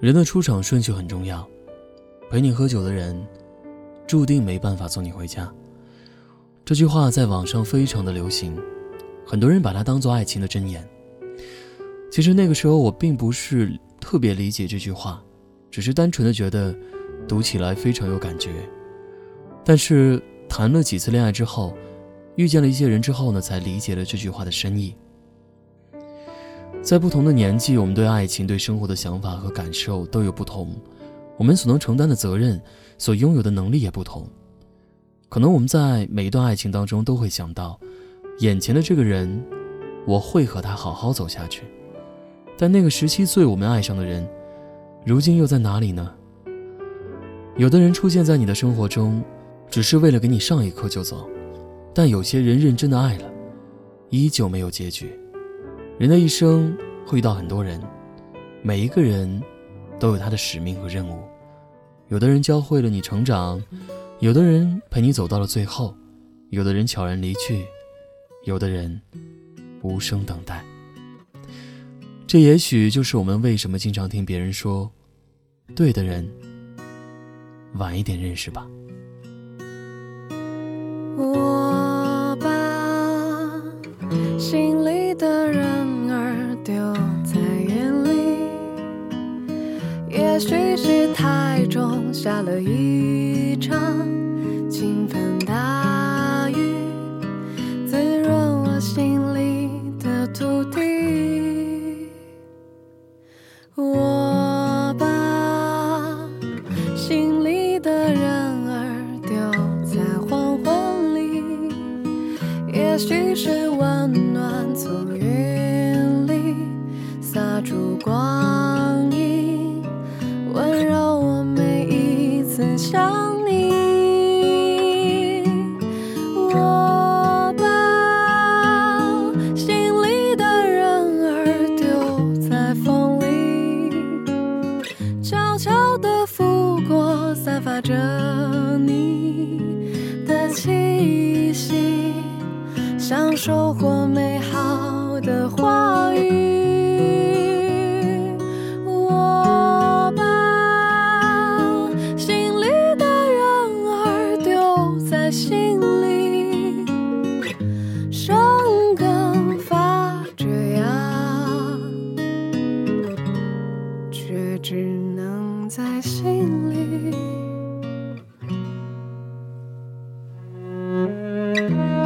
人的出场顺序很重要，陪你喝酒的人，注定没办法送你回家。这句话在网上非常的流行，很多人把它当做爱情的箴言。其实那个时候我并不是特别理解这句话，只是单纯的觉得读起来非常有感觉。但是谈了几次恋爱之后，遇见了一些人之后呢，才理解了这句话的深意。在不同的年纪，我们对爱情、对生活的想法和感受都有不同，我们所能承担的责任、所拥有的能力也不同。可能我们在每一段爱情当中都会想到，眼前的这个人，我会和他好好走下去。但那个十七岁我们爱上的人，如今又在哪里呢？有的人出现在你的生活中，只是为了给你上一课就走；但有些人认真的爱了，依旧没有结局。人的一生会遇到很多人，每一个人都有他的使命和任务。有的人教会了你成长，有的人陪你走到了最后，有的人悄然离去，有的人无声等待。这也许就是我们为什么经常听别人说，对的人，晚一点认识吧。我把心里的人下了一场倾盆大雨，滋润我心里的土地。我把心里的人儿丢在黄昏里，也许是温暖从云里洒出光一次想你。我把心里的人儿丢在风里，悄悄地拂过，散发着你的气息，像收获美好的我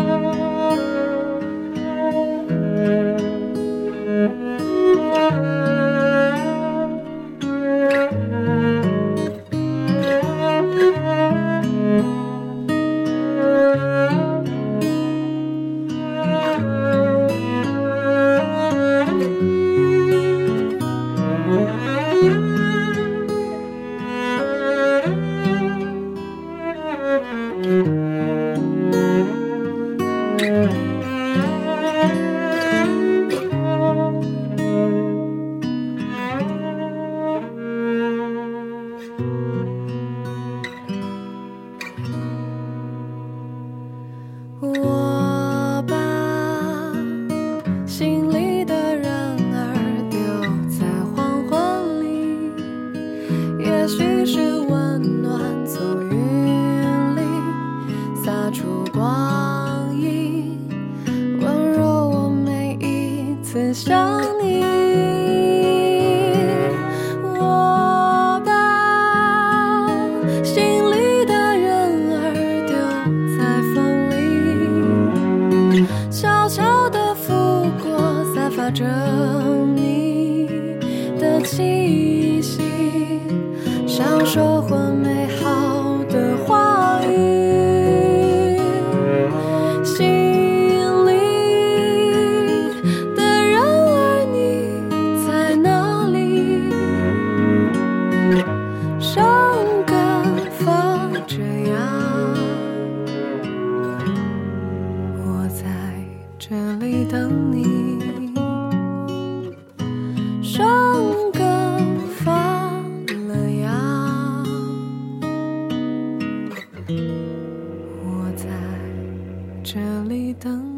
想你。我把心里的人儿丢在风里，悄悄地拂过，散发着你的气息，像收获美好这里等你。生根发了芽。我在这里等